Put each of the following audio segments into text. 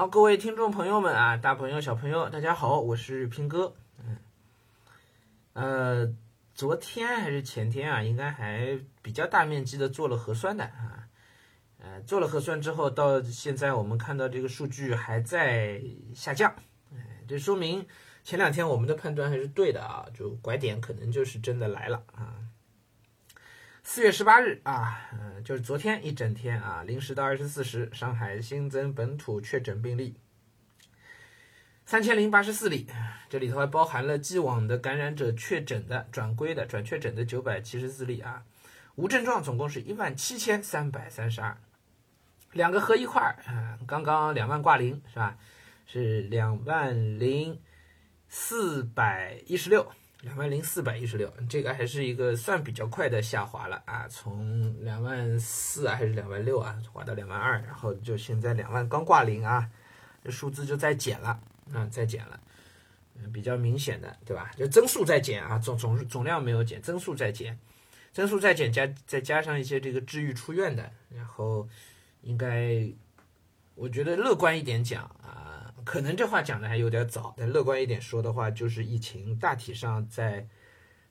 好，各位听众朋友们啊，大朋友小朋友，大家好，我是平哥。嗯，呃，昨天还是前天啊，应该还比较大面积的做了核酸的啊。呃，做了核酸之后，到现在我们看到这个数据还在下降，哎，这说明前两天我们的判断还是对的啊，就拐点可能就是真的来了啊。四月十八日啊，就是昨天一整天啊，零时到二十四时，上海新增本土确诊病例三千零八十四例，这里头还包含了既往的感染者确诊的、转归的、转确诊的九百七十四例啊，无症状总共是一万七千三百三十二，两个合一块儿啊，刚刚两万挂零是吧？是两万零四百一十六。两万零四百一十六，这个还是一个算比较快的下滑了啊，从两万四啊还是两万六啊，滑到两万二，然后就现在两万刚挂零啊，这数字就在减了啊，在减了，嗯，比较明显的对吧？就增速在减啊，总总总量没有减，增速在减，增速在减加再加上一些这个治愈出院的，然后应该我觉得乐观一点讲啊。可能这话讲的还有点早，但乐观一点说的话，就是疫情大体上在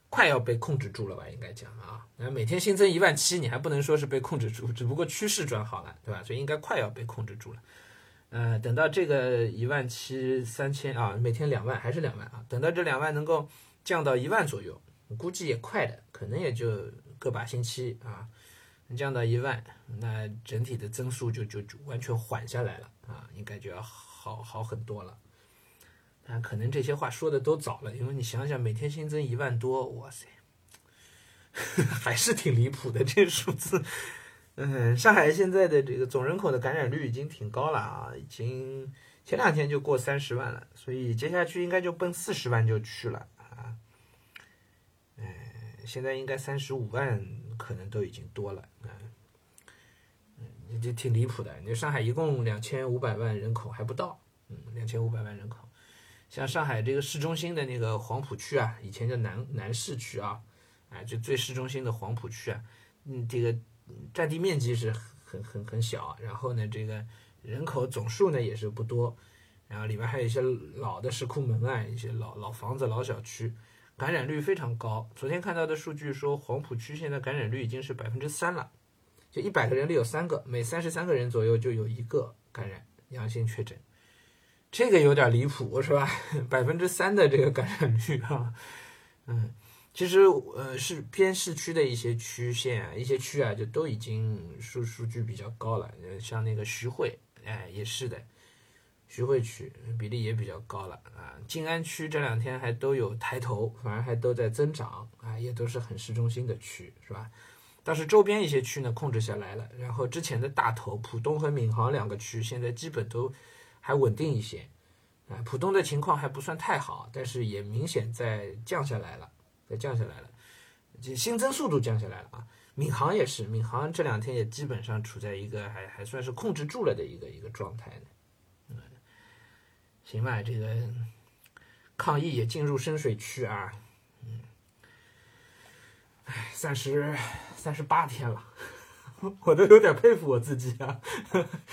快要被控制住了吧？应该讲啊，那每天新增一万七，你还不能说是被控制住，只不过趋势转好了，对吧？所以应该快要被控制住了。呃，等到这个一万七三千啊，每天两万还是两万啊？等到这两万能够降到一万左右，估计也快的，可能也就个把星期啊，降到一万，那整体的增速就就就完全缓下来了啊，应该就要。好好很多了，但可能这些话说的都早了，因为你想想，每天新增一万多，哇塞，还是挺离谱的这数字。嗯，上海现在的这个总人口的感染率已经挺高了啊，已经前两天就过三十万了，所以接下去应该就奔四十万就去了啊。嗯，现在应该三十五万可能都已经多了啊。就挺离谱的，你上海一共两千五百万人口还不到，嗯，两千五百万人口，像上海这个市中心的那个黄浦区啊，以前叫南南市区啊，哎，就最市中心的黄浦区啊，嗯，这个占地面积是很很很小，然后呢，这个人口总数呢也是不多，然后里面还有一些老的石库门啊，一些老老房子、老小区，感染率非常高。昨天看到的数据说，黄浦区现在感染率已经是百分之三了。就一百个人里有三个，每三十三个人左右就有一个感染阳性确诊，这个有点离谱，是吧？百分之三的这个感染率啊，嗯，其实呃是偏市区的一些区县啊，一些区啊就都已经数数据比较高了，像那个徐汇，哎也是的，徐汇区比例也比较高了啊，静安区这两天还都有抬头，反而还都在增长啊，也都是很市中心的区，是吧？但是周边一些区呢控制下来了，然后之前的大头浦东和闵行两个区现在基本都还稳定一些，啊，浦东的情况还不算太好，但是也明显在降下来了，在降下来了，就新增速度降下来了啊。闵行也是，闵行这两天也基本上处在一个还还算是控制住了的一个一个状态呢。行吧，这个抗疫也进入深水区啊。嗯哎，三十三十八天了，我都有点佩服我自己啊。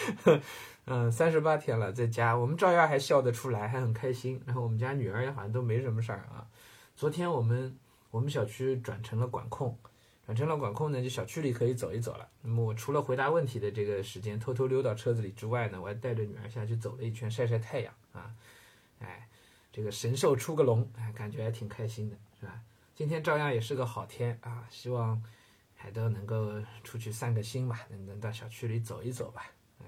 嗯，三十八天了，在家我们照样还笑得出来，还很开心。然后我们家女儿也好像都没什么事儿啊。昨天我们我们小区转成了管控，转成了管控呢，就小区里可以走一走了。那么我除了回答问题的这个时间偷偷溜到车子里之外呢，我还带着女儿下去走了一圈，晒晒太阳啊。哎，这个神兽出个笼，哎，感觉还挺开心的，是吧？今天照样也是个好天啊，希望还都能够出去散个心吧，能能到小区里走一走吧。嗯，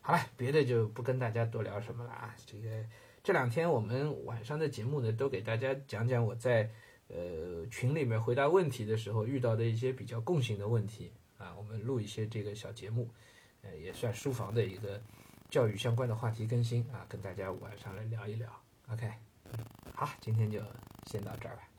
好了，别的就不跟大家多聊什么了啊。这个这两天我们晚上的节目呢，都给大家讲讲我在呃群里面回答问题的时候遇到的一些比较共性的问题啊。我们录一些这个小节目，呃，也算书房的一个教育相关的话题更新啊，跟大家晚上来聊一聊。OK，好，今天就先到这儿吧。